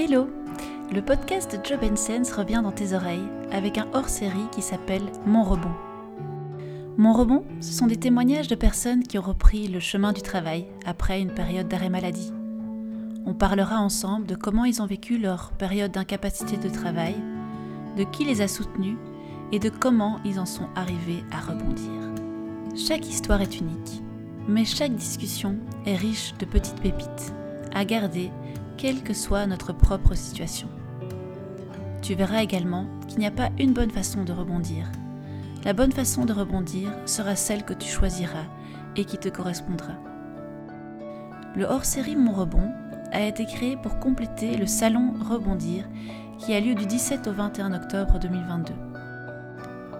Hello Le podcast Job Sense revient dans tes oreilles avec un hors-série qui s'appelle Mon rebond. Mon rebond, ce sont des témoignages de personnes qui ont repris le chemin du travail après une période d'arrêt maladie. On parlera ensemble de comment ils ont vécu leur période d'incapacité de travail, de qui les a soutenus et de comment ils en sont arrivés à rebondir. Chaque histoire est unique, mais chaque discussion est riche de petites pépites à garder quelle que soit notre propre situation. Tu verras également qu'il n'y a pas une bonne façon de rebondir. La bonne façon de rebondir sera celle que tu choisiras et qui te correspondra. Le hors-série Mon Rebond a été créé pour compléter le salon Rebondir qui a lieu du 17 au 21 octobre 2022.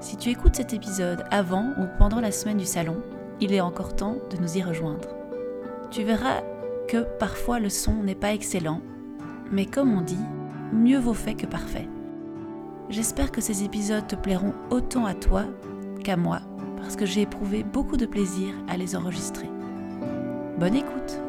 Si tu écoutes cet épisode avant ou pendant la semaine du salon, il est encore temps de nous y rejoindre. Tu verras que parfois le son n'est pas excellent, mais comme on dit, mieux vaut fait que parfait. J'espère que ces épisodes te plairont autant à toi qu'à moi, parce que j'ai éprouvé beaucoup de plaisir à les enregistrer. Bonne écoute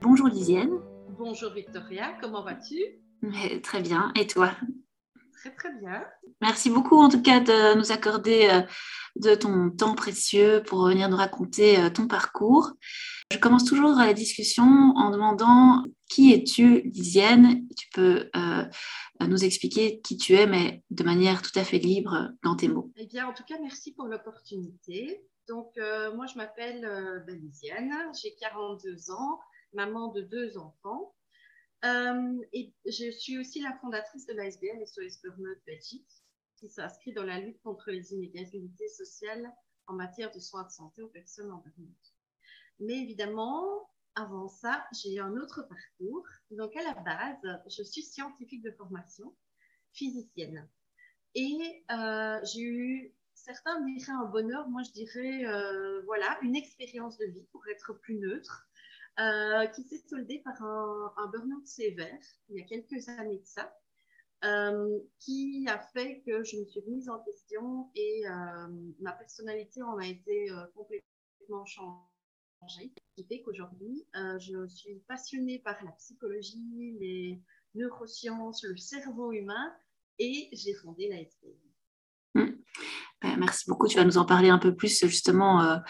Bonjour Lisienne. Bonjour Victoria, comment vas-tu? Très bien. Et toi? Très très bien. Merci beaucoup en tout cas de nous accorder euh, de ton temps précieux pour venir nous raconter euh, ton parcours. Je commence toujours la discussion en demandant qui es-tu, Lisienne? Tu peux euh, nous expliquer qui tu es, mais de manière tout à fait libre dans tes mots. Eh bien, en tout cas, merci pour l'opportunité. Donc, moi, je m'appelle ben, Lisienne, j'ai 42 ans, maman de deux enfants. Euh, et je suis aussi la fondatrice de l'ASBL SOS Burnout Belgique, qui s'inscrit dans la lutte contre les inégalités sociales en matière de soins de santé aux personnes en burnout. Mais évidemment, avant ça, j'ai un autre parcours. Donc, à la base, je suis scientifique de formation, physicienne. Et euh, j'ai eu, certains diraient un bonheur, moi je dirais, euh, voilà, une expérience de vie pour être plus neutre. Euh, qui s'est soldé par un, burn-out sévère il y a quelques années de ça, euh, qui a fait que je me suis mise en question et euh, ma personnalité en a été complètement changée. Ce qui fait qu'aujourd'hui, je suis passionnée par la psychologie, les neurosciences, le cerveau humain et j'ai fondé la mmh. ben, merci beaucoup. Tu vas nous en parler un peu plus justement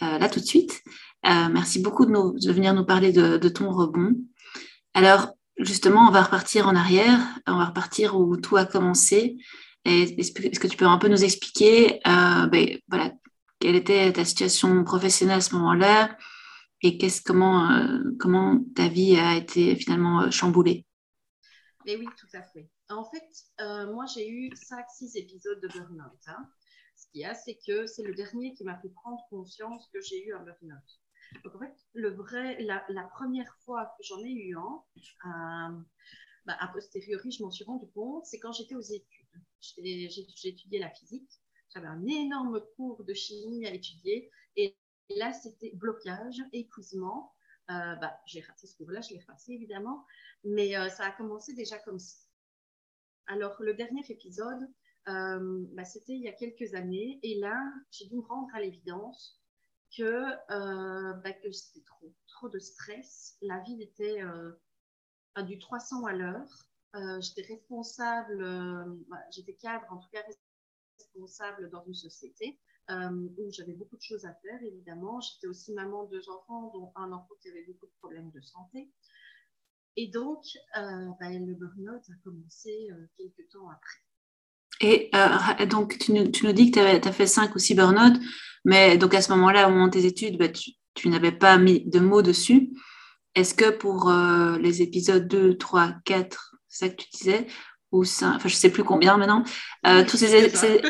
là tout de suite. Euh, merci beaucoup de, venir nous parler de, ton rebond. Alors, justement, on va repartir en arrière, on va repartir où tout a commencé. Est-ce que tu peux un peu nous expliquer euh, ben, voilà, quelle était ta situation professionnelle à ce moment-là et comment, euh, comment ta vie a été finalement chamboulée? Et oui, tout à fait. En fait, moi, j'ai eu 5-6 épisodes de burn-out. Hein. Ce qu'il y a, c'est que c'est le dernier qui m'a fait prendre conscience que j'ai eu un burn-out. Donc, en fait, le vrai, la, première fois que j'en ai eu un, euh, bah, a posteriori, je m'en suis rendu compte, c'est quand j'étais aux études. J'ai étudié la physique, j'avais un énorme cours de chimie à étudier, et là, c'était blocage, épuisement. Euh, bah, j'ai raté ce cours-là, je l'ai effacé évidemment, mais euh, ça a commencé déjà comme ça. Alors, le dernier épisode, bah, c'était il y a quelques années, et là, j'ai dû me rendre à l'évidence que, euh, bah, que c'était trop, trop de stress. La vie était euh, à du 300 à l'heure. Euh, j'étais responsable, bah, j'étais cadre, en tout cas responsable dans une société où j'avais beaucoup de choses à faire, évidemment. J'étais aussi maman de deux enfants, dont un enfant qui avait beaucoup de problèmes de santé. Et donc, bah, le burn-out a commencé quelques temps après. Et euh, donc, tu nous, tu nous, dis que tu as fait 5 ou 6 burn-out, mais donc à ce moment-là, au moment de tes études, bah, tu, tu n'avais pas mis de mots dessus. Est-ce que pour euh, les épisodes 2, 3, 4, c'est ça que tu disais, ou 5, enfin je ne sais plus combien maintenant, euh, tous ces, ces,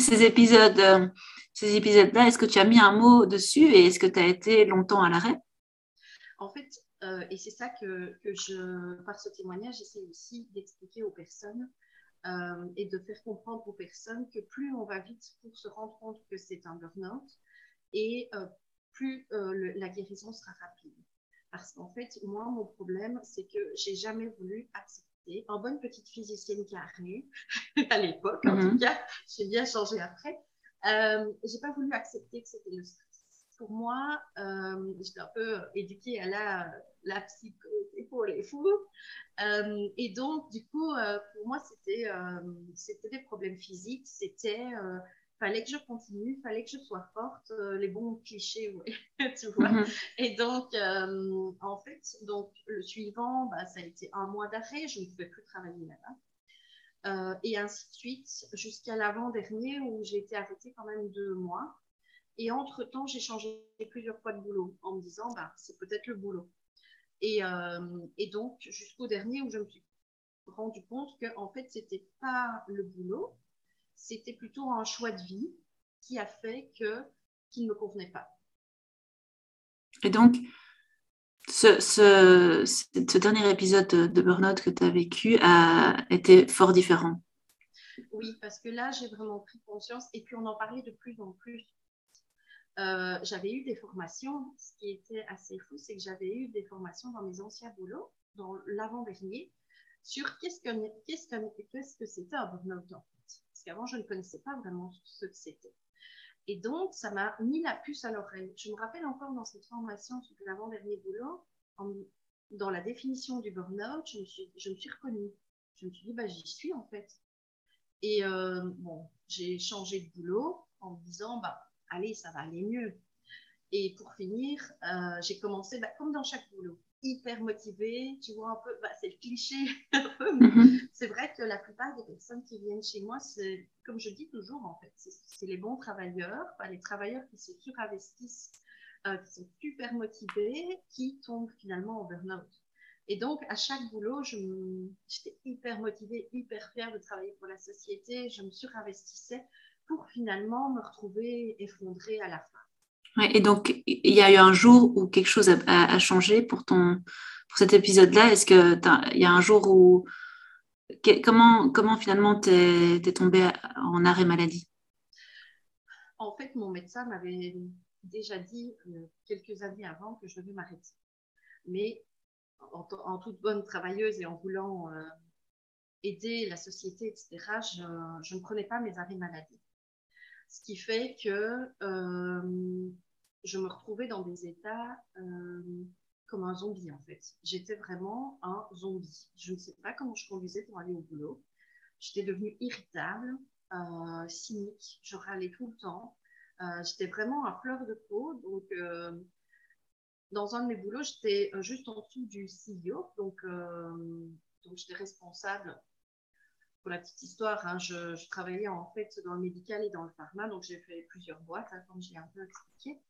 ces, épisodes, ces épisodes-là, est-ce que tu as mis un mot dessus et est-ce que tu as été longtemps à l'arrêt? En fait, et c'est ça que, que, je, par ce témoignage, j'essaie aussi d'expliquer aux personnes euh, et de faire comprendre aux personnes que plus on va vite pour se rendre compte que c'est un burn-out et euh, plus euh, la guérison sera rapide. Parce qu'en fait, moi, mon problème, c'est que j'ai jamais voulu accepter en bonne petite physicienne carrée, à l'époque en tout mhm. cas, j'ai bien changé après. J'ai pas voulu accepter que c'était le stress. Pour moi, j'étais un peu éduquée à la, la psychose pour les fous. Euh, et donc, du coup, euh, pour moi, c'était c'était des problèmes physiques. C'était fallait que je continue, fallait que je sois forte, les bons clichés, oui, tu vois. Mhm. Et donc, en fait, donc le suivant, bah, ça a été un mois d'arrêt, je ne pouvais plus travailler là-bas. Euh, et ainsi de suite, jusqu'à l'avant-dernier où j'ai été arrêtée quand même deux mois. Et entre-temps, j'ai changé plusieurs fois de boulot en me disant, bah, c'est peut-être le boulot. Et, euh, et donc, jusqu'au dernier où je me suis rendu compte que, en fait, c'était pas le boulot, c'était plutôt un choix de vie qui a fait que, qu'il ne me convenait pas. Et donc, ce, ce, ce, dernier épisode de, burn-out que tu as vécu a été fort différent? Oui, parce que là, j'ai vraiment pris conscience et puis on en parlait de plus en plus. Euh, j'avais eu des formations, ce qui était assez fou, c'est que j'avais eu des formations dans mes anciens boulots, dans l'avant-dernier, sur qu'est-ce que qu'est-ce qu'est-ce que c'était un burn-out en fait. Parce qu'avant, je ne connaissais pas vraiment ce que c'était. Et donc, ça m'a mis la puce à l'oreille. Je me rappelle encore dans cette formation sur l'avant-dernier boulot, dans la définition du burn-out, je, je me suis reconnue. Je me suis dit, bah, j'y suis en fait. Et euh, bon, j'ai changé de boulot en me disant, bah, allez, ça va aller mieux. Et pour finir, euh, j'ai commencé, bah, comme dans chaque boulot, hyper motivée, tu vois un peu, bah, c'est le cliché mhm. c'est vrai que la plupart des personnes qui viennent chez moi, c'est, comme je dis toujours en fait, c'est les bons travailleurs, les travailleurs qui se surinvestissent, euh, qui sont super motivés, qui tombent finalement en burn-out. Et donc, à chaque boulot, j'étais hyper motivée, hyper fière de travailler pour la société, je me surinvestissais pour finalement me retrouver effondrée à la fin et donc, il y a eu un jour où quelque chose a, changé pour, ton, pour cet épisode-là? Est-ce qu'il y a un jour où. comment, comment finalement tu es, es tombée en arrêt maladie? En fait, mon médecin m'avait déjà dit euh, quelques années avant que je devais m'arrêter. Mais en, toute bonne travailleuse et en voulant euh, aider la société, etc., je, je ne prenais pas mes arrêts maladie. Ce qui fait que euh, je me retrouvais dans des états euh, comme un zombie en fait. J'étais vraiment un zombie. Je ne sais pas comment je conduisais pour aller au boulot. J'étais devenue irritable, euh, cynique, je râlais tout le temps. j'étais vraiment à fleur de peau. Donc, dans un de mes boulots, j'étais juste en dessous du CEO. Donc, donc j'étais responsable pour la petite histoire, hein, je, travaillais en fait dans le médical et dans le pharma, donc j'ai fait plusieurs boîtes, hein, comme j'ai un peu expliqué.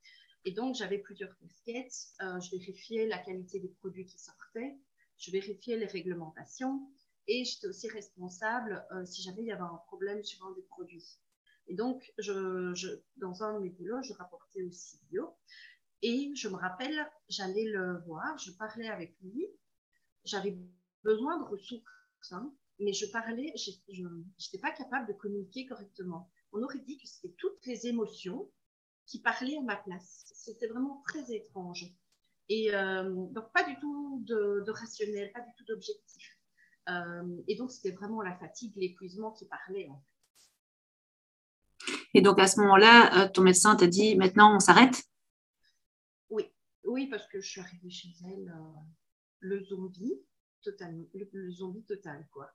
Et donc j'avais plusieurs casquettes. Euh, je vérifiais la qualité des produits qui sortaient, je vérifiais les réglementations et j'étais aussi responsable euh, si jamais il y avait un problème sur un des produits. Et donc, dans un de mes boulots, je rapportais au CEO et je me rappelle, j'allais le voir, je parlais avec lui, j'avais besoin de ressources. Hein, mais je parlais, je n'étais pas capable de communiquer correctement. On aurait dit que c'était toutes les émotions qui parlaient à ma place. C'était vraiment très étrange. Et euh, donc, pas du tout de, rationnel, pas du tout d'objectif. Euh, et donc, c'était vraiment la fatigue, l'épuisement qui parlait. En fait. Et donc, à ce moment-là, euh, ton médecin t'a dit maintenant, on s'arrête? Oui, oui, parce que je suis arrivée chez elle, le zombie, total, le zombie total, quoi.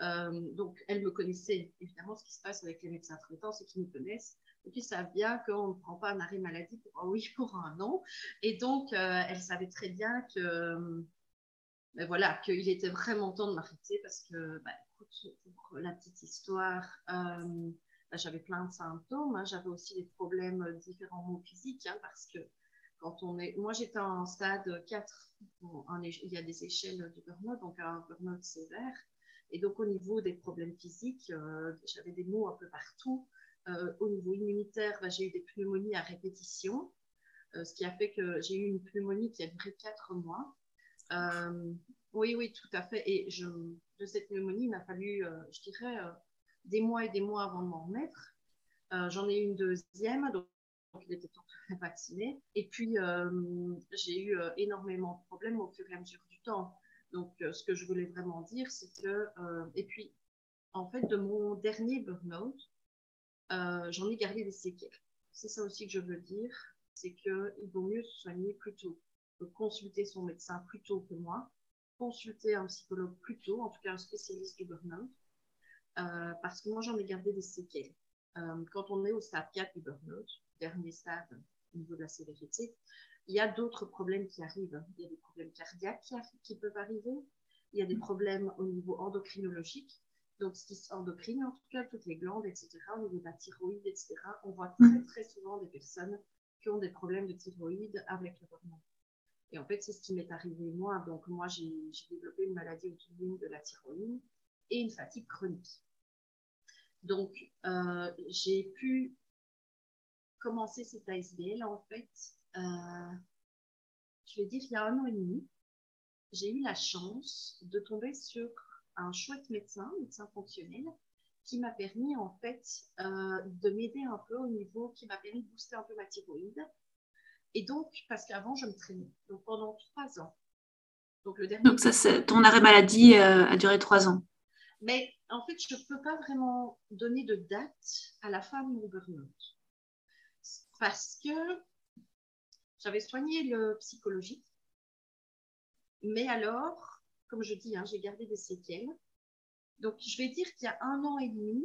Euh, donc, elle me connaissait évidemment ce qui se passe avec les médecins traitants, ceux qui nous connaissent. Et puis, savent bien qu'on ne prend pas un arrêt maladie pour un oui, pour un non. Et donc, euh, elle savait très bien que, ben voilà, qu'il était vraiment temps de m'arrêter parce que, ben, pour la petite histoire, euh, ben, j'avais plein de symptômes. Hein. j'avais aussi des problèmes différents physiques hein, parce que quand on est. Moi, j'étais en stade 4. il y a des échelles de burn-out, donc un burn-out sévère. Et donc, au niveau des problèmes physiques, euh, j'avais des maux un peu partout. Euh, au niveau immunitaire, bah, j'ai eu des pneumonies à répétition, euh, ce qui a fait que j'ai eu une pneumonie qui a duré quatre mois. oui, oui, tout à fait. Et de cette pneumonie, il m'a fallu, je dirais, des mois et des mois avant de m'en remettre. J'en ai eu une deuxième, donc il était temps de vacciner. Et puis, j'ai eu énormément de problèmes au fur et à mesure du temps. Donc, ce que je voulais vraiment dire, c'est que, et puis, en fait, de mon dernier burn-out, j'en ai gardé des séquelles. C'est ça aussi que je veux dire, c'est qu'il vaut mieux se soigner plus tôt, consulter son médecin plus tôt que moi, consulter un psychologue plus tôt, en tout cas un spécialiste du burn-out, parce que moi, j'en ai gardé des séquelles. quand on est au stade 4 du burn-out, dernier stade au niveau de la sévérité, il y a d'autres problèmes qui arrivent. Il y a des problèmes cardiaques qui, peuvent arriver. Il y a des problèmes au niveau endocrinologique. Donc, ce qui s'endocrine, en tout cas, toutes les glandes, etc., au niveau de la thyroïde, etc., on voit très, mm. très souvent des personnes qui ont des problèmes de thyroïde avec le hormone. Et en fait, c'est ce qui m'est arrivé moi. Donc, moi, j'ai développé une maladie auto-immune de la thyroïde et une fatigue chronique. Donc, euh, j'ai pu commencer cette ASBL, en fait, je vais dire, il y a un an et demi, j'ai eu la chance de tomber sur un chouette médecin, médecin fonctionnel, qui m'a permis en fait euh, de m'aider un peu au niveau, qui m'a permis de booster un peu ma thyroïde. Et donc, parce qu'avant, je me traînais. Donc, pendant trois ans. Donc, le dernier donc ça, c'est, ton arrêt maladie euh, a duré trois ans. Mais en fait, je ne peux pas vraiment donner de date à la fin de mon burn-out. Parce que j'avais soigné le psychologique, mais alors, comme je dis, hein, j'ai gardé des séquelles. Donc, je vais dire qu'il y a un an et demi,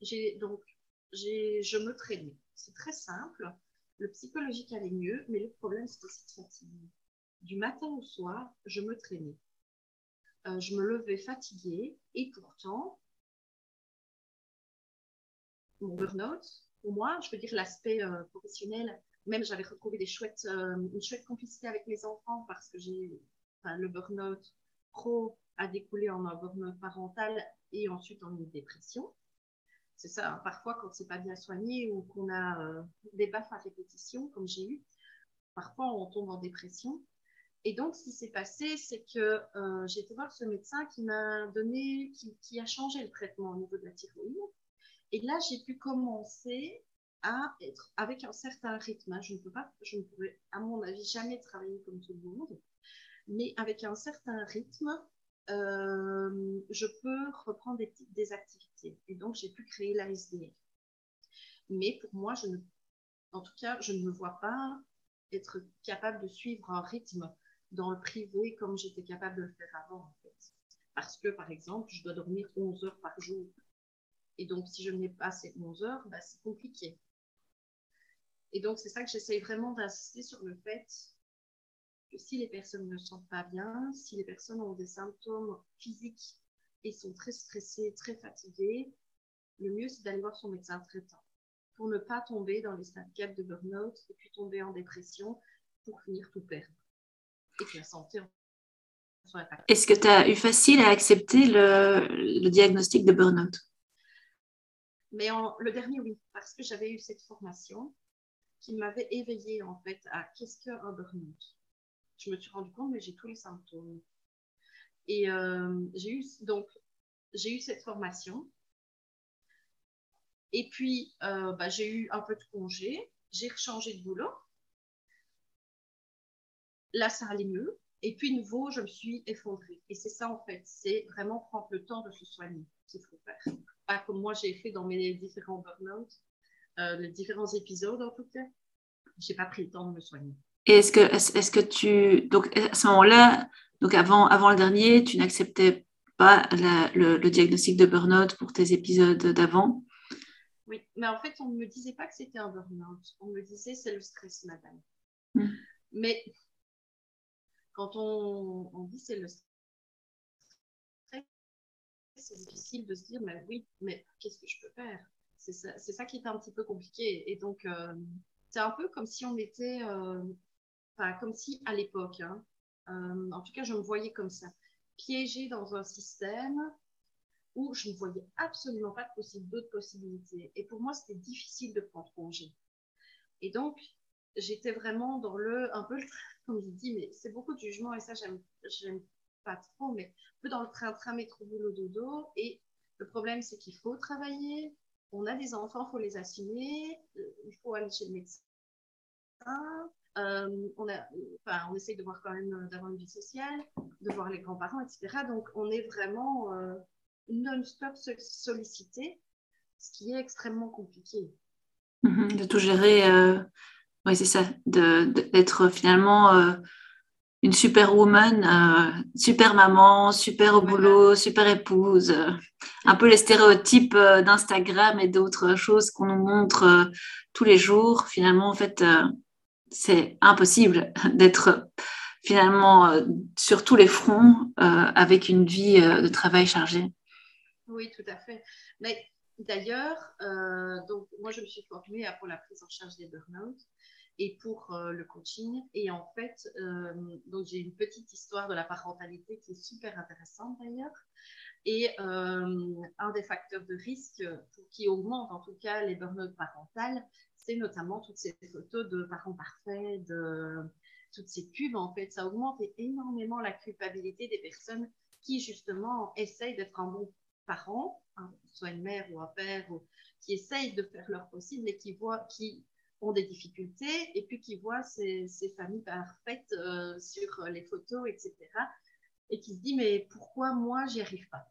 j'ai donc je me traînais. C'est très simple. Le psychologique allait mieux, mais le problème, c'était cette fatigue. Du matin au soir, je me traînais. Euh, je me levais fatiguée et pourtant, mon burn-out, pour moi, je veux dire l'aspect euh, professionnel, même j'avais retrouvé euh, une chouette complicité avec mes enfants parce que j'ai, le burn-out pro a découlé en un burn-out parental et ensuite en une dépression. C'est ça, hein. parfois quand c'est pas bien soigné ou qu'on a euh, des baffes à répétition, comme j'ai eu, parfois on tombe en dépression. Et donc, ce qui s'est passé, c'est que euh, j'ai été voir ce médecin qui m'a donné, qui, a changé le traitement au niveau de la thyroïde. Et là, j'ai pu commencer à être avec un certain rythme. Je ne peux pas, je ne pourrais, à mon avis, jamais travailler comme tout le monde, mais avec un certain rythme, euh, je peux reprendre des, activités. Et donc, j'ai pu créer la SDL. Mais pour moi, en tout cas, je ne me vois pas être capable de suivre un rythme dans le privé comme j'étais capable de le faire avant, en fait. Parce que, par exemple, je dois dormir 11 heures par jour. Et donc, si je n'ai pas ces 11 heures, bah, c'est compliqué. Et donc, c'est ça que j'essaye vraiment d'insister sur le fait que si les personnes ne se sentent pas bien, si les personnes ont des symptômes physiques et sont très stressées, très fatiguées, le mieux, c'est d'aller voir son médecin traitant pour ne pas tomber dans les stades 4 de burn-out et puis tomber en dépression pour finir tout perdre. Et que la santé impactée. Est-ce que tu as eu facile à accepter le, diagnostic de burn-out? Mais le dernier, oui, parce que j'avais eu cette formation qui m'avait éveillée en fait à qu'est-ce qu'un burn-out. Je me suis rendu compte, mais j'ai tous les symptômes. Et euh, j'ai eu donc j'ai eu cette formation. Et puis euh, bah, j'ai eu un peu de congé, j'ai rechangé de boulot. Là, ça allait mieux. Et puis, nouveau, je me suis effondrée. Et c'est ça, en fait, c'est vraiment prendre le temps de se soigner qu'il faut faire. Pas comme moi, j'ai fait dans mes différents burn-out euh, les différents épisodes en tout cas, j'ai pas pris le temps de me soigner. Et est-ce que, est-ce que tu, donc à ce moment-là, donc avant, avant le dernier, tu n'acceptais pas le, diagnostic de burn-out pour tes épisodes d'avant? Oui, mais en fait, on ne me disait pas que c'était un burn-out. On me disait c'est le stress, madame. Hmm. Mais quand on, on dit c'est le stress, c'est difficile de se dire, mais oui, mais qu'est-ce que je peux faire? C'est ça, qui est un petit peu compliqué. Et donc, euh, c'est un peu comme si on était, euh, enfin, comme si à l'époque, hein, euh, en tout cas, je me voyais comme ça, piégée dans un système où je ne voyais absolument pas d'autres possibilités. Et pour moi, c'était difficile de prendre congé. Et donc, j'étais vraiment dans le, un peu, comme je dis, mais c'est beaucoup de jugement et ça, j'aime pas trop, mais un peu dans le train-train, métro, boulot, dodo. Et le problème, c'est qu'il faut travailler, on a des enfants, il faut les assumer, euh, il faut aller chez le médecin. euh, on, enfin, on essaye de voir quand même d'avoir une vie sociale, de voir les grands-parents, etc. Donc, on est vraiment non-stop sollicité, ce qui est extrêmement compliqué. Mhm, de tout gérer, oui, c'est ça, d'être finalement une super woman, euh, super maman, super au boulot, super épouse, euh, un peu les stéréotypes euh, d'Instagram et d'autres choses qu'on nous montre tous les jours. Finalement, en fait, c'est impossible d'être finalement sur tous les fronts avec une vie de travail chargée. Oui, tout à fait. Mais d'ailleurs, donc moi, je me suis formée pour la prise en charge des burn-out et pour euh, le coaching. Et en fait, euh, donc j'ai une petite histoire de la parentalité qui est super intéressante d'ailleurs. Et euh, un des facteurs de risque qui augmente en tout cas les burn-out parentales, c'est notamment toutes ces photos de parents parfaits, de toutes ces pubs. En fait, ça augmente énormément la culpabilité des personnes qui justement essayent d'être un bon parent, hein, soit une mère ou un père, ou, qui essayent de faire leur possible et qui voient, qui ont des difficultés et puis qui voient ces, familles parfaites euh, sur les photos, etc. Et qui se dit mais pourquoi moi j'y arrive pas?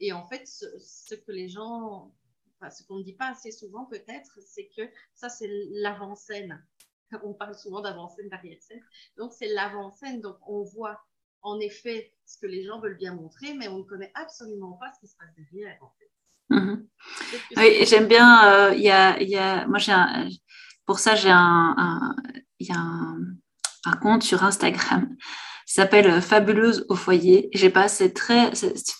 Et en fait, ce, que les gens, enfin, ce qu'on ne dit pas assez souvent peut-être, c'est que ça c'est l'avant-scène. On parle souvent d'avant-scène, d'arrière-scène. Donc c'est l'avant-scène. Donc on voit en effet ce que les gens veulent bien montrer, mais on ne connaît absolument pas ce qui se passe derrière en fait. Mhm. Oui, j'aime bien. Euh, il y, a, y, a, moi, j'ai un, pour ça, j'ai un, y a un, compte sur Instagram s'appelle Fabuleuse au foyer. J'ai très,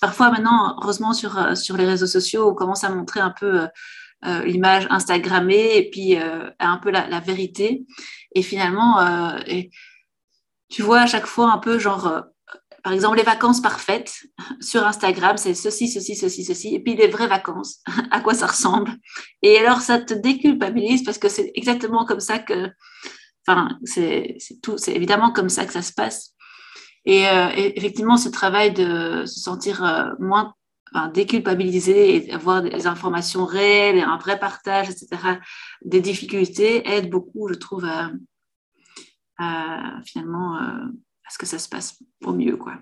parfois maintenant, heureusement sur, sur les réseaux sociaux, on commence à montrer un peu euh, l'image Instagrammée et puis euh, un peu la, vérité. Et finalement, euh, tu vois à chaque fois un peu genre par exemple, les vacances parfaites sur Instagram, c'est ceci, ceci, ceci, ceci. Et puis les vraies vacances, à quoi ça ressemble? Et alors, ça te déculpabilise parce que c'est exactement comme ça que. Enfin, c'est tout, c'est évidemment comme ça que ça se passe. Et, euh, effectivement, ce travail de se sentir euh, moins déculpabilisé et avoir des informations réelles et un vrai partage, etc., des difficultés aide beaucoup, je trouve, à, finalement. Euh, ce que ça se passe au mieux. Quoi.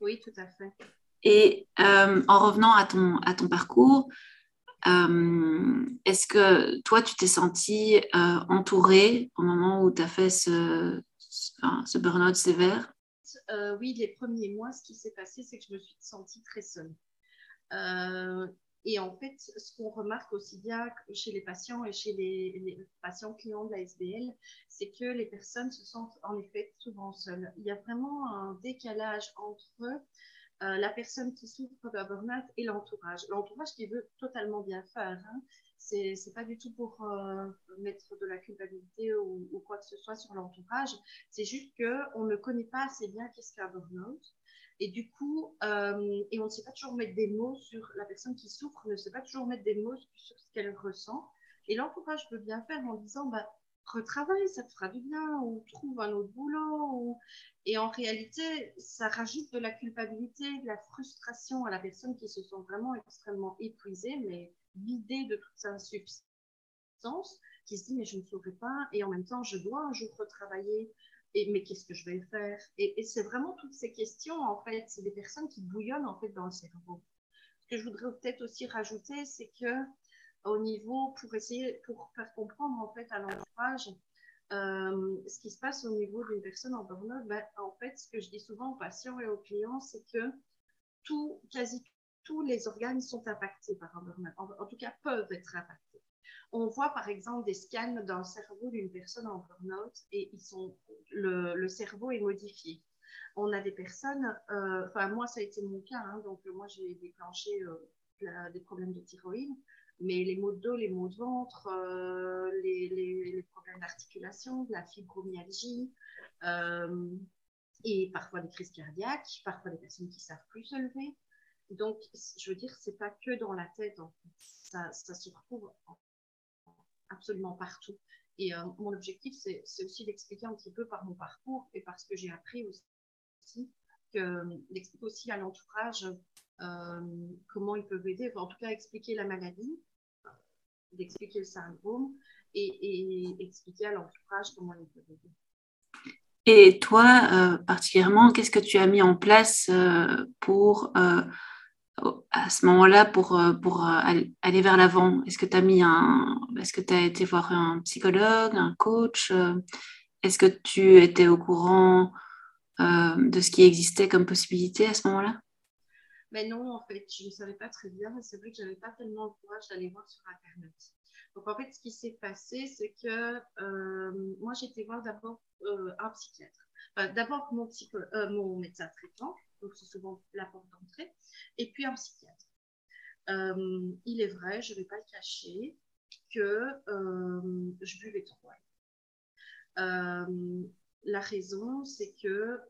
Oui, tout à fait. Et euh, en revenant à ton, à ton parcours, euh, est-ce que toi, tu t'es sentie euh, entourée au moment où tu as fait ce, ce, burn-out sévère? Oui, les premiers mois, ce qui s'est passé, c'est que je me suis sentie très seule. Et en fait, ce qu'on remarque aussi bien chez les patients et chez les, patients clients de la SBL, c'est que les personnes se sentent en effet souvent seules. Il y a vraiment un décalage entre euh, la personne qui souffre d'un burn-out et l'entourage. L'entourage qui veut totalement bien faire. Hein. C'est, pas du tout pour euh, mettre de la culpabilité ou, ou, quoi que ce soit sur l'entourage. C'est juste qu'on ne connaît pas assez bien qu'est-ce qu'un burn-out. Et du coup, euh, et on ne sait pas toujours mettre des mots sur la personne qui souffre, ne sait pas toujours mettre des mots sur ce qu'elle ressent. Et l'entourage peut bien faire en disant, bah, retravaille, ça te fera du bien, ou trouve un autre boulot. Et en réalité, ça rajoute de la culpabilité, de la frustration à la personne qui se sent vraiment extrêmement épuisée, mais vidée de toute sa substance, qui se dit, mais je ne saurais pas, et en même temps, je dois un jour retravailler mais qu'est-ce que je vais faire? Et, c'est vraiment toutes ces questions, en fait, c'est des personnes qui bouillonnent en fait dans le cerveau. Ce que je voudrais peut-être aussi rajouter, c'est que au niveau, pour essayer, pour faire comprendre en fait à l'entourage euh, ce qui se passe au niveau d'une personne en burn-out, ben, en fait, ce que je dis souvent aux patients et aux clients, c'est que tout, quasi tous les organes sont impactés par un burn-out, en tout cas peuvent être impactés. On voit par exemple des scans dans le cerveau d'une personne en burn-out et ils sont, le, cerveau est modifié. On a des personnes, euh, enfin moi ça a été mon cas, hein, donc moi j'ai déclenché euh, des problèmes de thyroïde, mais les maux de dos, les maux de ventre, euh, les, problèmes d'articulation, la fibromyalgie, et parfois des crises cardiaques, parfois des personnes qui savent plus se lever. Donc, je veux dire, c'est pas que dans la tête, en. Ça, ça se retrouve absolument partout. Et euh, mon objectif, c'est aussi d'expliquer un petit peu par mon parcours et par ce que j'ai appris aussi, d'expliquer aussi à l'entourage euh, comment ils peuvent aider, en tout cas expliquer la maladie, d'expliquer le syndrome et, expliquer à l'entourage comment il peut aider. Et toi, euh, particulièrement, qu'est-ce que tu as mis en place euh, pour, euh, à ce moment-là, pour, pour aller vers l'avant Est-ce que tu as mis un, est-ce que tu été voir un psychologue, un coach Est-ce que tu étais au courant de ce qui existait comme possibilité à ce moment-là? Mais non, en fait, je ne savais pas très bien. C'est vrai que je n'avais pas tellement le courage d'aller voir sur Internet. Donc en fait, ce qui s'est passé, c'est que euh, moi, j'étais voir d'abord euh, un psychiatre. d'abord mon, euh, mon médecin traitant, donc c'est souvent la porte d'entrée, et puis un psychiatre. il est vrai, je ne vais pas le cacher, que je buvais trop. la raison, c'est que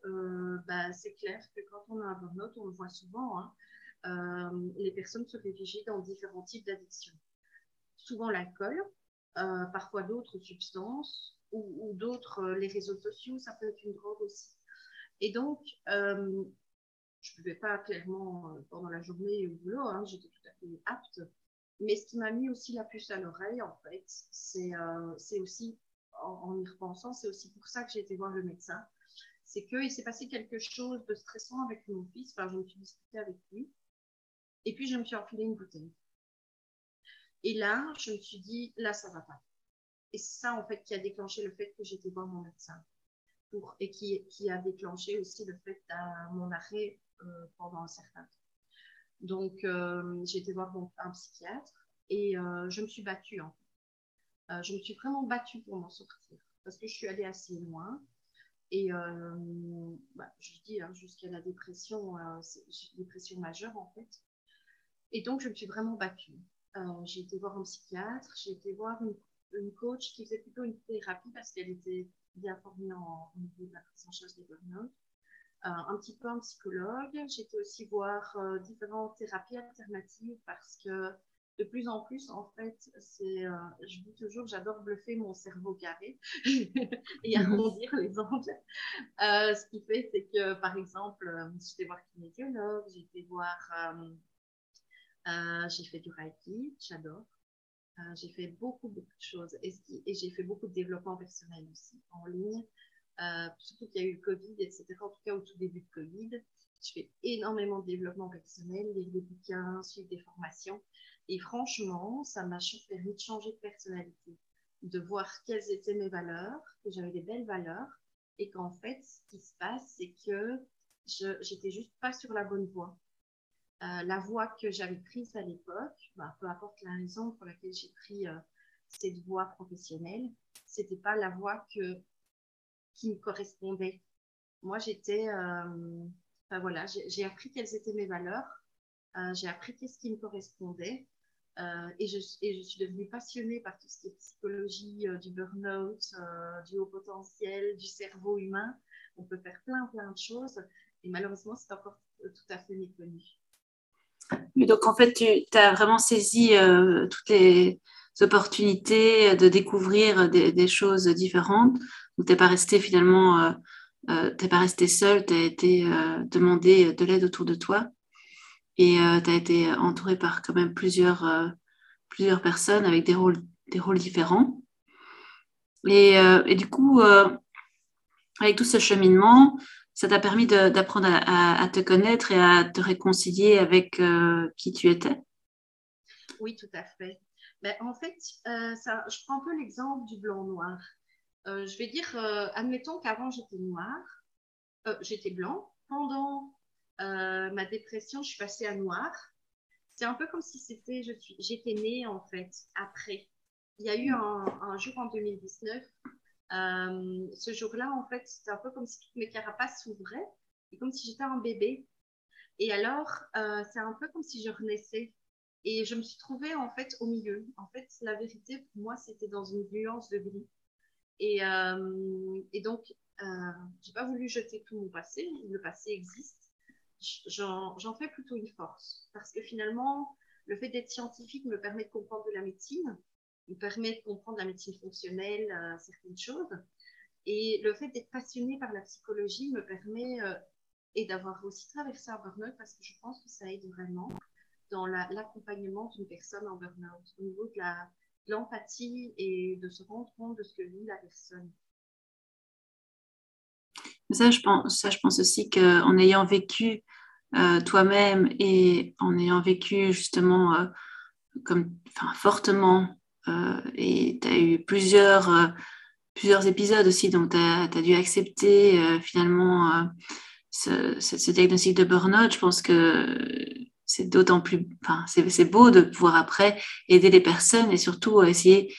bah, c'est clair que quand on a un burn-out, on le voit souvent, hein, les personnes se réfugient dans différents types d'addictions souvent l'alcool, euh, parfois d'autres substances ou, d'autres, euh, les réseaux sociaux, ça peut être une drogue aussi. Et donc, euh, je ne pouvais pas clairement pendant la journée au boulot, hein, j'étais tout à fait apte. Mais ce qui m'a mis aussi la puce à l'oreille, en fait, c'est aussi, en, y repensant, c'est aussi pour ça que j'ai été voir le médecin. C'est qu'il s'est passé quelque chose de stressant avec mon fils. Enfin, je me suis disputée avec lui. Et puis, je me suis enfilé une bouteille. Et là, je me suis dit, là, ça va pas. Et c'est ça, en fait, qui a déclenché le fait que j'étais voir mon médecin. Pour, et qui, a déclenché aussi le fait de mon arrêt euh, pendant un certain temps. Donc, euh, j'ai été voir un psychiatre et euh, je me suis battue. En fait. je me suis vraiment battue pour m'en sortir parce que je suis allée assez loin. Et bah, je dis hein, jusqu'à la dépression, dépression majeure en fait. Et donc, je me suis vraiment battue j'ai été voir un psychiatre, j'ai été voir une, coach qui faisait plutôt une thérapie parce qu'elle était bien formée en, au niveau de la prise en charge des burn-out. Euh, un petit peu un psychologue. Été aussi voir euh, différentes thérapies alternatives parce que de plus en plus, en fait, c'est, euh, je dis toujours, j'adore bluffer mon cerveau carré et arrondir les angles. ce qui fait, c'est que, par exemple, été voir kinésiologue, été voir j'ai fait du Reiki, j'adore. J'ai fait beaucoup, beaucoup de choses et, j'ai fait beaucoup de développement personnel aussi en ligne. Euh, surtout qu'il y a eu le Covid, etc. En tout cas, au tout début de Covid, je fais énormément de développement personnel, lire des bouquins, suivre des formations. Et franchement, ça m'a permis de changer de personnalité, de voir quelles étaient mes valeurs, que j'avais des belles valeurs, et qu'en fait, ce qui se passe, c'est que j'étais juste pas sur la bonne voie. Euh, la voie que j'avais prise à l'époque, bah, peu importe la raison pour laquelle j'ai pris euh, cette voie professionnelle, c'était pas la voie que, qui me correspondait. Moi, j'étais, euh, enfin voilà, j'ai appris quelles étaient mes valeurs, j'ai appris qu'est-ce qui me correspondait, et je, et, je, suis devenue passionnée par tout ce qui est psychologie du burn-out, du haut potentiel, du cerveau humain. On peut faire plein, plein de choses, et malheureusement, c'est encore tout à fait méconnu. Donc, en fait, tu as vraiment saisi euh, toutes les opportunités de découvrir des, choses différentes. Tu n'es pas resté finalement, euh, euh, tu n'es pas resté seul, tu as été demandé de l'aide autour de toi. Et tu as été entouré par quand même plusieurs, plusieurs personnes avec des rôles, des rôles différents. Et, et du coup, avec tout ce cheminement, ça t'a permis d'apprendre à, te connaître et à te réconcilier avec euh, qui tu étais? Oui, tout à fait. Ben, en fait, euh, ça, je prends un peu l'exemple du blanc-noir. Euh, je vais dire, admettons qu'avant j'étais noir, j'étais blanc. Pendant ma dépression, je suis passée à noir. C'est un peu comme si c'était, j'étais née en fait après. Il y a eu un, un jour en 2019 euh, ce jour-là, en fait, c'était un peu comme si toutes mes carapaces s'ouvraient et comme si j'étais un bébé. Et alors, euh, c'est un peu comme si je renaissais. Et je me suis trouvée en fait au milieu. En fait, la vérité pour moi, c'était dans une nuance de gris. Et, euh, et donc, euh, j'ai pas voulu jeter tout mon passé. Le passé existe. J'en fais plutôt une force parce que finalement, le fait d'être scientifique me permet de comprendre de la médecine me permet de comprendre la médecine fonctionnelle, euh, certaines choses. Et le fait d'être passionné par la psychologie me permet, et d'avoir aussi traversé un burn-out, parce que je pense que ça aide vraiment dans l'accompagnement d'une personne en burn-out, au niveau de la, l'empathie et de se rendre compte de ce que vit la personne. Ça, je pense, aussi qu'en ayant vécu euh, toi-même et en ayant vécu justement euh, comme, fortement, euh, et tu as eu plusieurs, épisodes aussi, donc tu as, dû accepter finalement ce, diagnostic de burn-out. Je pense que c'est d'autant plus, enfin, c'est beau de pouvoir après aider les personnes et surtout essayer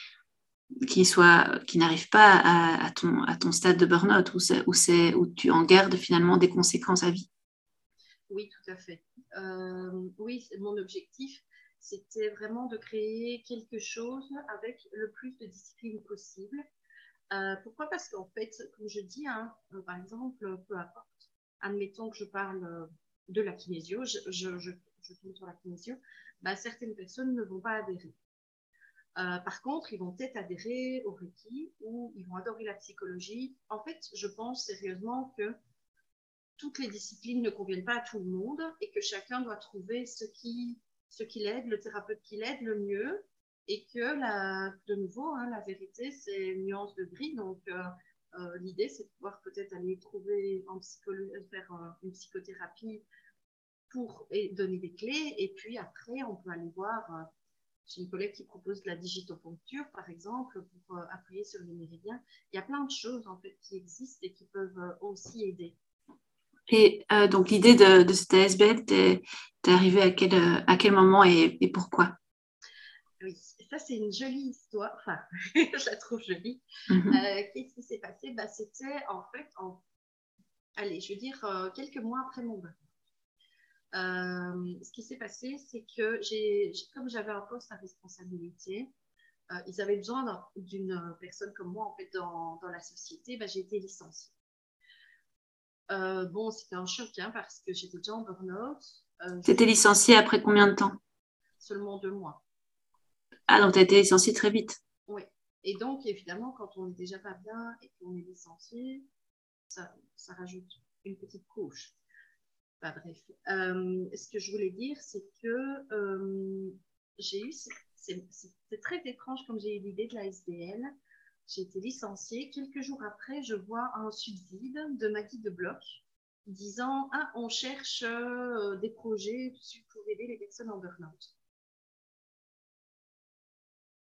qui soit qui n'arrive pas à, ton, à ton stade de burn-out où, où, où tu en gardes finalement des conséquences à vie. Oui, tout à fait. Euh, oui, mon objectif, c'était vraiment de créer quelque chose avec le plus de discipline possible. Euh, pourquoi? Parce qu'en fait, comme je dis, hein, euh, par exemple, peu importe, admettons que je parle de la kinésio, je, je tombe sur la kinésio, bah, certaines personnes ne vont pas adhérer. Euh, par contre, ils vont peut-être adhérer au Reiki ou ils vont adorer la psychologie. En fait, je pense sérieusement que toutes les disciplines ne conviennent pas à tout le monde et que chacun doit trouver ce qui, ce qui l'aide, le thérapeute qui l'aide le mieux. Et que, de nouveau, hein, la vérité, c'est une nuance de gris. Donc, euh, euh, l'idée, c'est de pouvoir peut-être aller trouver en faire une psychothérapie pour donner des clés. Et puis après, on peut aller voir j'ai une collègue qui propose de la digitoponcture, par exemple, pour euh, appuyer sur les méridiens. Il y a plein de choses en fait qui existent et qui peuvent euh, aussi aider. Et euh, donc l'idée de, de cet ASBL, t'es es arrivée à quel, à quel moment et, et pourquoi? Oui, ça c'est une jolie histoire. Enfin, je la trouve jolie. Mm-hmm. Qu'est-ce qui s'est passé? Bah, C'était en fait, en... allez, je veux dire, quelques mois après mon bac. Euh, ce qui s'est passé, c'est que j'ai, comme j'avais un poste à responsabilité, euh, ils avaient besoin d'une personne comme moi en fait dans, dans la société. Ben, j'ai été licenciée. Euh, bon, c'était un choc hein, parce que j'étais déjà en burn-out. tu étais licenciée après combien de temps? Seulement deux mois. Ah, donc tu as été licenciée très vite? Oui. Et donc, évidemment, quand on n'est déjà pas bien et qu'on est licencié, ça, ça rajoute une petite couche bref. Euh, ce que je voulais dire, c'est que euh, j'ai eu, c'est très étrange comme j'ai eu l'idée de la SBL. J'ai été licenciée. Quelques jours après, je vois un subside de Maggie de Bloch disant ah, on cherche euh, des projets pour aider les personnes en burn-out.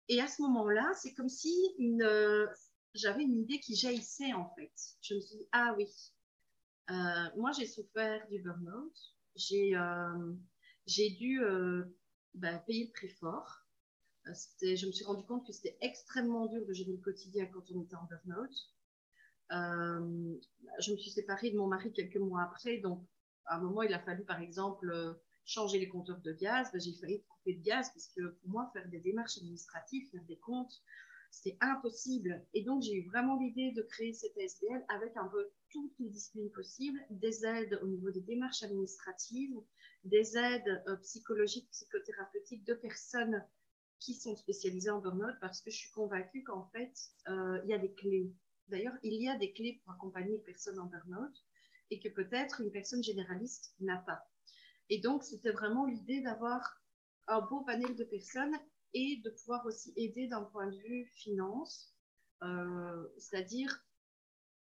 Et à ce moment-là, c'est comme si j'avais une idée qui jaillissait en fait. Je me suis dit, ah oui, euh, moi, j'ai souffert du burn-out. J'ai euh, dû euh, bah, payer le prix fort. je me suis rendu compte que c'était extrêmement dur de gérer le quotidien quand on était en burn-out. je me suis séparée de mon mari quelques mois après, donc à un moment, il a fallu, par exemple, changer les compteurs de gaz. Bah, j'ai failli couper de gaz parce que pour moi, faire des démarches administratives, faire des comptes, c'était impossible. Et donc, j'ai eu vraiment l'idée de créer cette SBL avec un peu toutes les disciplines possibles, des aides au niveau des démarches administratives, des aides euh, psychologiques, psychothérapeutiques de personnes qui sont spécialisées en burn-out parce que je suis convaincue qu'en fait, euh, il y a des clés. D'ailleurs, il y a des clés pour accompagner une personne en burn-out et que peut-être une personne généraliste n'a pas. Et donc, c'était vraiment l'idée d'avoir un beau panel de personnes et de pouvoir aussi aider d'un point de vue finance, euh, c'est-à-dire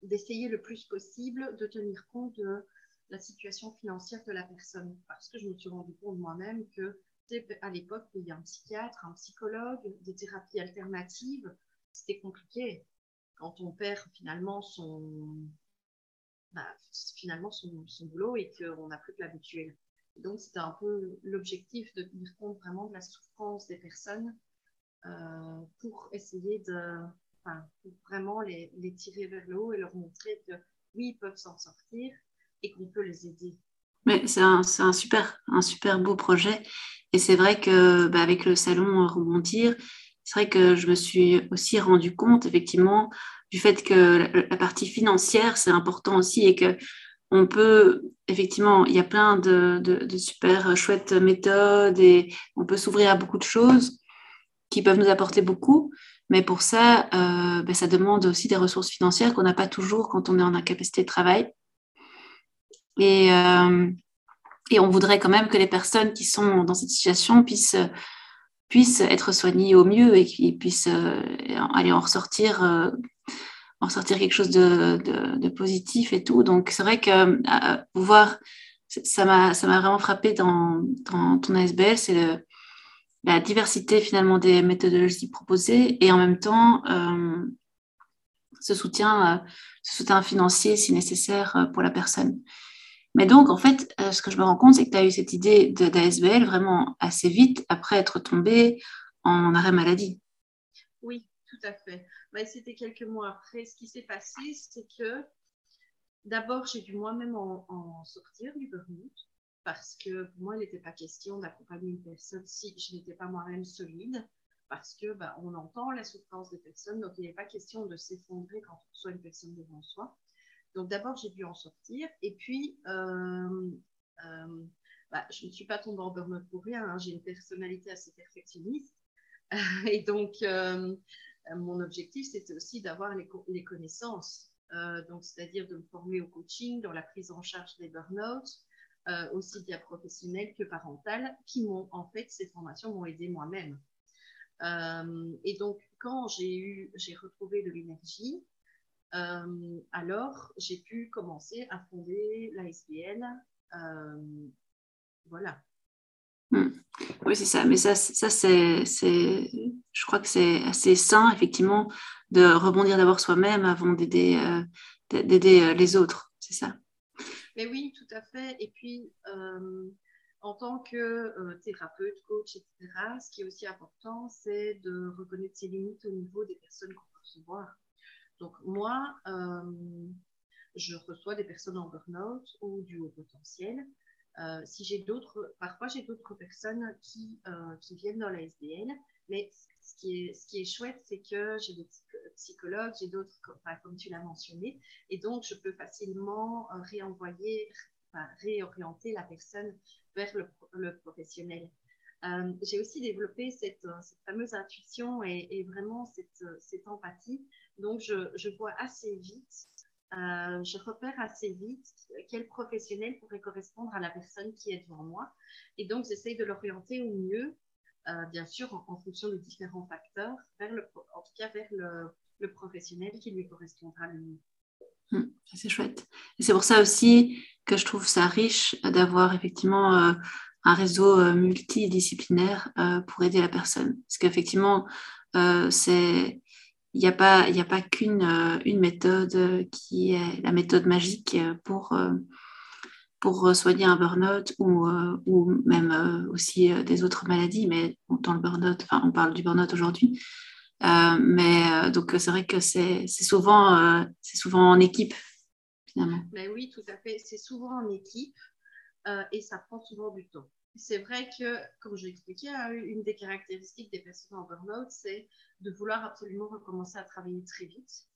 d'essayer le plus possible de tenir compte de la situation financière de la personne. Parce que je me suis rendu compte moi-même que à l'époque, payer un psychiatre, un psychologue, des thérapies alternatives, c'était compliqué. Quand on perd finalement son, bah, finalement son, son boulot et qu'on n'a plus que l'habituel. Donc, c'était un peu l'objectif de tenir compte vraiment de la souffrance des personnes euh, pour essayer de, enfin, pour vraiment les, les, tirer vers le haut et leur montrer que oui, ils peuvent s'en sortir et qu'on peut les aider. Mais c'est un, un, super, un super beau projet. Et c'est vrai que bah, avec le salon Rebondir, c'est vrai que je me suis aussi rendu compte effectivement du fait que la, la partie financière, c'est important aussi et que on peut, effectivement, il y a plein de, super chouettes méthodes et on peut s'ouvrir à beaucoup de choses qui peuvent nous apporter beaucoup. Mais pour ça, euh, ben, ça demande aussi des ressources financières qu'on n'a pas toujours quand on est en incapacité de travail. Et, euh, et, on voudrait quand même que les personnes qui sont dans cette situation puissent puissent être soignés au mieux et qu'ils puissent aller en ressortir en ressortir quelque chose de, positif et tout. Donc, c'est vrai que pouvoir, ça m'a vraiment frappé dans, ton ASBL, c'est la diversité finalement des méthodologies proposées et en même temps ce, soutien, ce soutien financier si nécessaire pour la personne. Mais donc, en fait, ce que je me rends compte, c'est que tu as eu cette idée d'ASBL vraiment assez vite après être tombé en arrêt maladie. Oui, tout à fait. Ben, c'était quelques mois après. Ce qui s'est passé, c'est que d'abord, j'ai dû moi-même en, sortir du burn parce que pour moi, il n'était pas question d'accompagner une personne si je n'étais pas moi-même solide. Parce que ben, on entend la souffrance des personnes, donc il n'est pas question de s'effondrer quand on reçoit une personne devant soi. Donc d'abord, j'ai dû en sortir. Et puis, euh, euh, ben, je ne suis pas tombée en burn-out pour rien. Hein. J'ai une personnalité assez perfectionniste. et donc, euh, mon objectif, c'était aussi d'avoir les, connaissances, euh, donc c'est-à-dire de me former au coaching, dans la prise en charge des burn-out, euh, aussi bien professionnelles que parentales, qui m'ont, en fait, ces formations m'ont aidé moi-même. et donc, quand j'ai eu, j'ai retrouvé de l'énergie, alors j'ai pu commencer à fonder l'ASBL. voilà. Hmm. Oui, c'est ça. Mais ça, ça c'est, je crois que c'est assez sain, effectivement, de rebondir d'abord soi-même avant d'aider, euh, euh, les autres. C'est ça. Mais oui, tout à fait. Et puis, euh, en tant que thérapeute, coach, etc., ce qui est aussi important, c'est de reconnaître ses limites au niveau des personnes qu'on peut recevoir. Donc, moi, je reçois des personnes en burn-out ou du haut potentiel. Euh, si j'ai d'autres, parfois j'ai d'autres personnes qui, euh, qui viennent dans la SDL, mais ce qui est, ce qui est chouette, c'est que j'ai des psychologues, j'ai d'autres, comme tu l'as mentionné, et donc je peux facilement euh, réenvoyer, réorienter la personne vers le, professionnel. j'ai aussi développé cette, cette fameuse intuition et, et vraiment cette, cette, empathie. Donc, je, je vois assez vite euh, je repère assez vite quel professionnel pourrait correspondre à la personne qui est devant moi. Et donc, j'essaye de l'orienter au mieux, euh, bien sûr, en, fonction de différents facteurs, en tout cas vers le, professionnel qui lui correspondra le mieux. Hum, c'est chouette. Et c'est pour ça aussi que je trouve ça riche d'avoir effectivement euh, un réseau multidisciplinaire pour aider la personne. Parce qu'effectivement, c'est il n'y a pas, qu'une euh, méthode euh, qui est la méthode magique euh, pour, pour soigner un burn-out ou, même aussi des autres maladies, mais dans le burn-out, on parle du burn-out aujourd'hui. mais donc c'est vrai que c'est souvent, souvent en équipe finalement. Ben oui, tout à fait. C'est souvent en équipe et ça prend souvent du temps. C'est vrai que, comme je l'expliquais, hein, une des caractéristiques des personnes en burn-out, c'est de vouloir absolument recommencer à travailler très vite.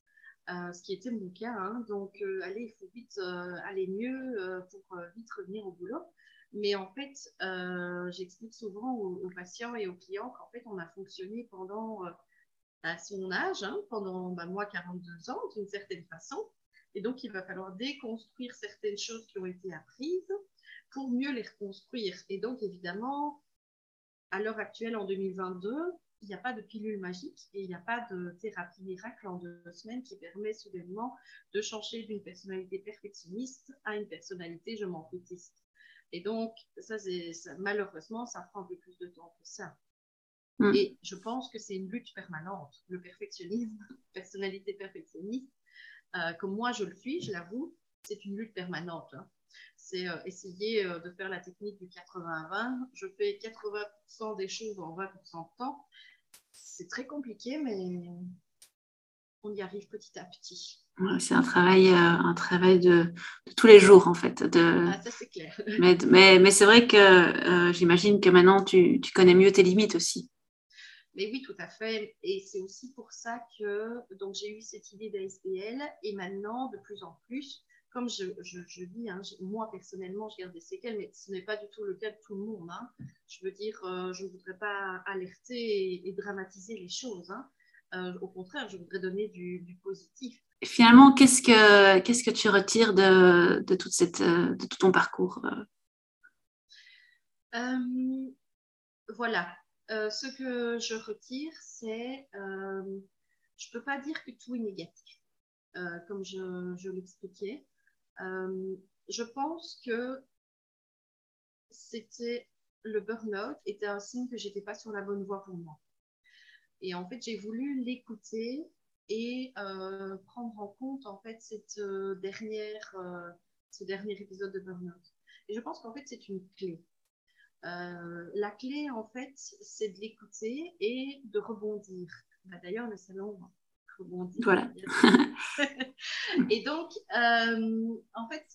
Euh, ce qui était mon cas. Hein. Donc, euh, allez, il faut vite euh, aller mieux pour vite revenir au boulot. Mais en fait, j'explique souvent aux, patients et aux clients qu'en fait, on a fonctionné pendant à son âge, hein, pendant bah, moi 42 ans, d'une certaine façon. Et donc, il va falloir déconstruire certaines choses qui ont été apprises pour mieux les reconstruire. Et donc, évidemment, à l'heure actuelle, en 2022, il n'y a pas de pilule magique et il n'y a pas de thérapie miracle en deux semaines qui permet soudainement de changer d'une personnalité perfectionniste à une personnalité je m'en foutiste. Et donc, ça, malheureusement, ça prend un peu plus de temps que ça. Mm. Et je pense que c'est une lutte permanente. Le perfectionnisme, personnalité perfectionniste, euh, comme moi je le suis, je l'avoue, c'est une lutte permanente. Hein. C'est euh, essayer euh, de faire la technique du 80-20. Je fais 80% des choses en 20% de temps c'est très compliqué, mais on y arrive petit à petit. c'est un travail, euh, un travail de, tous les jours, en fait. De... Ah, ça, c'est clair. mais, mais, c'est vrai que euh, j'imagine que maintenant, tu, tu, connais mieux tes limites aussi. Mais oui, tout à fait. Et c'est aussi pour ça que donc j'ai eu cette idée d'ASBL et maintenant, de plus en plus, comme je, je, dis, hein, moi personnellement, je garde des séquelles, mais ce n'est pas du tout le cas de tout le monde. Hein. Je veux dire, euh, je ne voudrais pas alerter et, dramatiser les choses. Hein. Euh, au contraire, je voudrais donner du, positif. finalement, qu'est-ce que, qu'est-ce que tu retires de, de, toute cette, euh, de tout ton parcours Voilà. ce que je retire, c'est, je ne peux pas dire que tout est négatif, comme je, je l'expliquais. Je pense que c'était le burn-out était un signe que j'étais pas sur la bonne voie pour moi. Et en fait, j'ai voulu l'écouter et euh, prendre en compte en fait cette euh, dernière, euh, ce dernier épisode de burn-out. Et je pense qu'en fait, c'est une clé. la clé, en fait, c'est de l'écouter et de rebondir. Bah, d'ailleurs, le salon Voilà. et donc, en fait,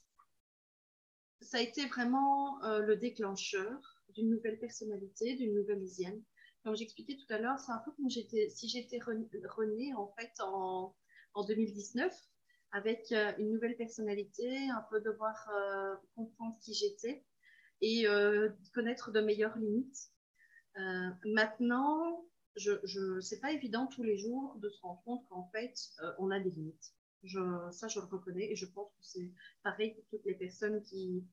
ça a été vraiment le déclencheur d'une nouvelle personnalité, d'une nouvelle hygiène. Comme j'expliquais tout à l'heure, c'est un peu comme si j'étais renée en fait en, en 2019 avec euh, une nouvelle personnalité, un peu devoir euh, comprendre qui j'étais et euh, connaître de meilleures limites. maintenant, je, je c'est pas évident tous les jours de se rendre compte qu'en fait, on a des limites. Ça, je le reconnais et je pense que c'est pareil pour toutes les personnes qui,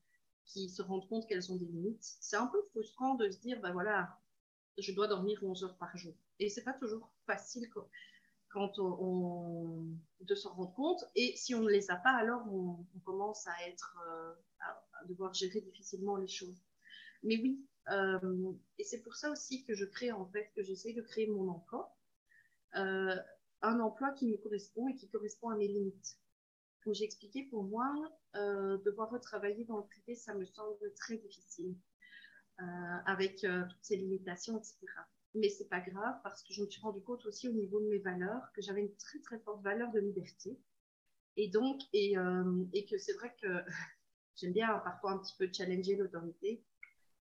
qui se rendent compte qu'elles ont des limites. C'est un peu frustrant de se dire, ben voilà, je dois dormir 11 heures par jour. Et c'est pas toujours facile quand on, de s'en rendre compte. Et si on ne les a pas, alors on, commence à être, euh, à, devoir gérer difficilement les choses. Mais oui, euh, et c'est pour ça aussi que je crée en fait, que j'essaie de créer mon emploi. Euh, un emploi qui me correspond et qui correspond à mes limites. Comme j'ai expliqué, pour moi, euh, devoir retravailler dans le privé, ça me semble très difficile, avec toutes ces limitations, etc. Mais c'est pas grave parce que je me suis rendu compte aussi au niveau de mes valeurs que j'avais une très très forte valeur de liberté. Et donc, et, et que c'est vrai que j'aime bien parfois un petit peu challenger l'autorité.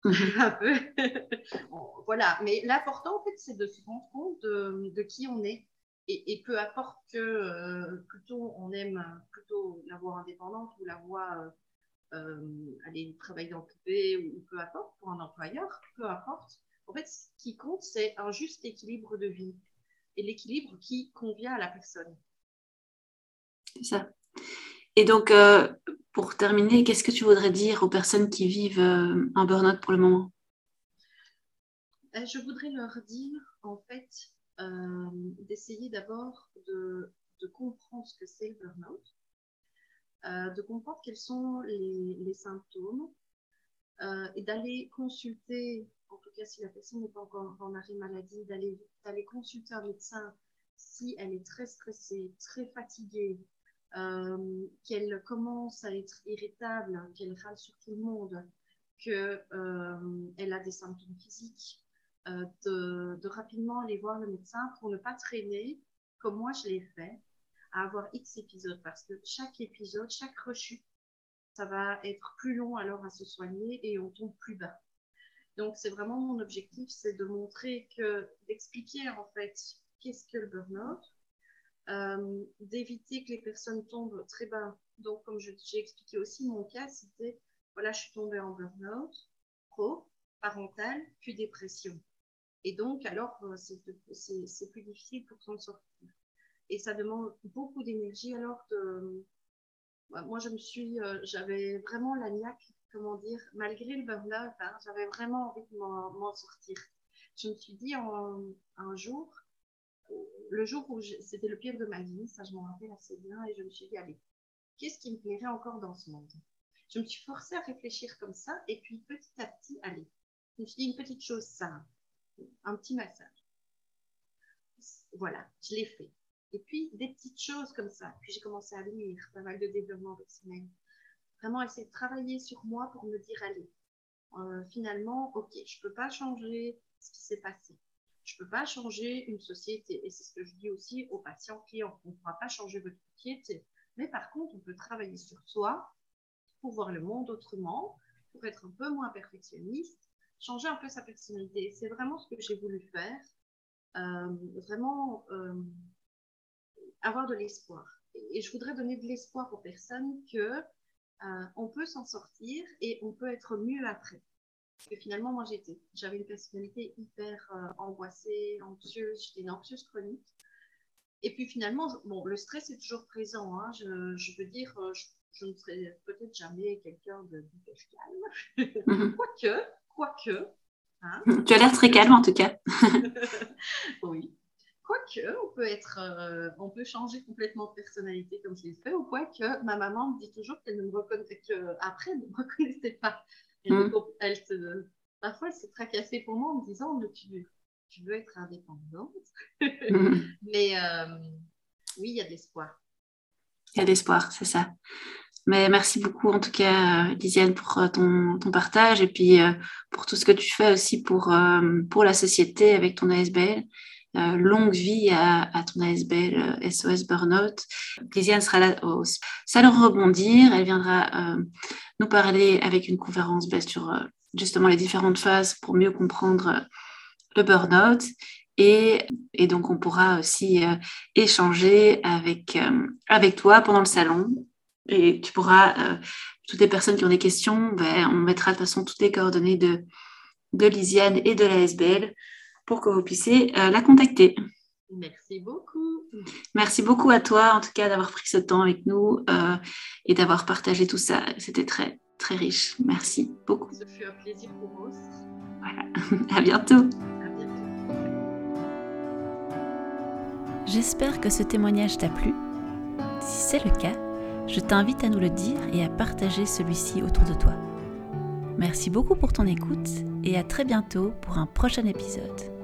un peu. voilà. Mais l'important, en fait, c'est de se rendre compte de, de qui on est et, peu importe que euh, plutôt on aime plutôt la voie indépendante ou la voie euh, euh, aller travailler dans le privé ou peu importe pour un employeur, peu importe. En fait, ce qui compte, c'est un juste équilibre de vie et l'équilibre qui convient à la personne. C'est ça. Et donc, pour terminer, qu'est-ce que tu voudrais dire aux personnes qui vivent un burn-out pour le moment? Je voudrais leur dire, en fait, euh, d'essayer d'abord de, comprendre ce que c'est le burn-out, euh, de comprendre quels sont les, symptômes euh, et d'aller consulter, en tout cas si la personne n'est pas encore en arrêt maladie, d'aller consulter un médecin si elle est très stressée, très fatiguée, qu'elle commence à être irritable, qu'elle râle sur tout le monde, qu'elle a des symptômes physiques, euh, de, rapidement aller voir le médecin pour ne pas traîner, comme moi je l'ai fait, à avoir X épisodes, parce que chaque épisode, chaque rechute, ça va être plus long alors à se soigner et on tombe plus bas. Donc c'est vraiment mon objectif, c'est de montrer que, d'expliquer en fait qu'est-ce que le burn-out, euh, d'éviter que les personnes tombent très bas. Donc comme j'ai expliqué aussi, mon cas, c'était, voilà, je suis tombée en burn-out, pro, parental, puis dépression. Et donc, alors, euh, c'est plus difficile pour s'en sortir. Et ça demande beaucoup d'énergie. Alors, de, moi, je me suis, euh, j'avais vraiment la niaque, comment dire, malgré le burn-out, hein, j'avais vraiment envie de m'en sortir. Je me suis dit un jour, le jour où c'était le pire de ma vie, ça je m'en rappelle assez bien, et je me suis dit, allez, qu'est-ce qui me plairait encore dans ce monde? Je me suis forcée à réfléchir comme ça, et puis petit à petit, allez, je me suis dit une petite chose simple un petit massage. Voilà, je l'ai fait. Et puis, des petites choses comme ça. Puis, j'ai commencé à lire pas mal de développement personnel. Vraiment, essayer de travailler sur moi pour me dire, allez, euh, finalement, ok, je ne peux pas changer ce qui s'est passé. Je ne peux pas changer une société. Et c'est ce que je dis aussi aux patients clients. On ne pourra pas changer votre société. Mais par contre, on peut travailler sur soi pour voir le monde autrement, pour être un peu moins perfectionniste changer un peu sa personnalité. C'est vraiment ce que j'ai voulu faire. Euh, vraiment euh, avoir de l'espoir. Et je voudrais donner de l'espoir aux personnes que euh, on peut s'en sortir et on peut être mieux après. Que finalement, moi, j'étais, j'avais une personnalité hyper angoissée, anxieuse, j'étais une anxieuse chronique. Et puis finalement, bon, le stress est toujours présent. Hein. Je, je, veux dire, je, ne serai peut-être jamais quelqu'un de calme. Mhm. Quoique, Quoique, Hein tu as l'air très calme en tout cas. oui. Quoique, on peut être, euh, on peut changer complètement de personnalité comme je l'ai fait, ou quoi que ma maman me dit toujours qu'elle ne me reconnaissait, qu'après, elle ne me reconnaissait pas. Elle, hmm. se, parfois, elle se tracassait pour moi en me disant, mais tu, tu veux être indépendante. Hmm. Mais euh, oui, il y a de l'espoir. Il y a de l'espoir, c'est ça. Mais merci beaucoup en tout cas, euh, Lisiane, pour euh, ton, ton, partage et puis pour tout ce que tu fais aussi pour, pour la société avec ton ASBL. Longue vie à, ton ASBL SOS Burnout. Lisiane sera là au Salon Rebondir. Elle viendra nous parler avec une conférence bah, sur justement les différentes phases pour mieux comprendre le burnout. Et, et, donc, on pourra aussi échanger avec, avec toi pendant le salon et tu pourras, euh, toutes les personnes qui ont des questions, ben, on mettra de toute façon toutes les coordonnées de, de Lisiane et de la SBL pour que vous puissiez euh, la contacter. Merci beaucoup. Merci beaucoup à toi, en tout cas, d'avoir pris ce temps avec nous euh, et d'avoir partagé tout ça. C'était très, très riche. Merci beaucoup. Ce fut un plaisir pour moi aussi. Voilà. à bientôt. À bientôt. J'espère que ce témoignage t'a plu. Si c'est le cas, je t'invite à nous le dire et à partager celui-ci autour de toi. Merci beaucoup pour ton écoute et à très bientôt pour un prochain épisode.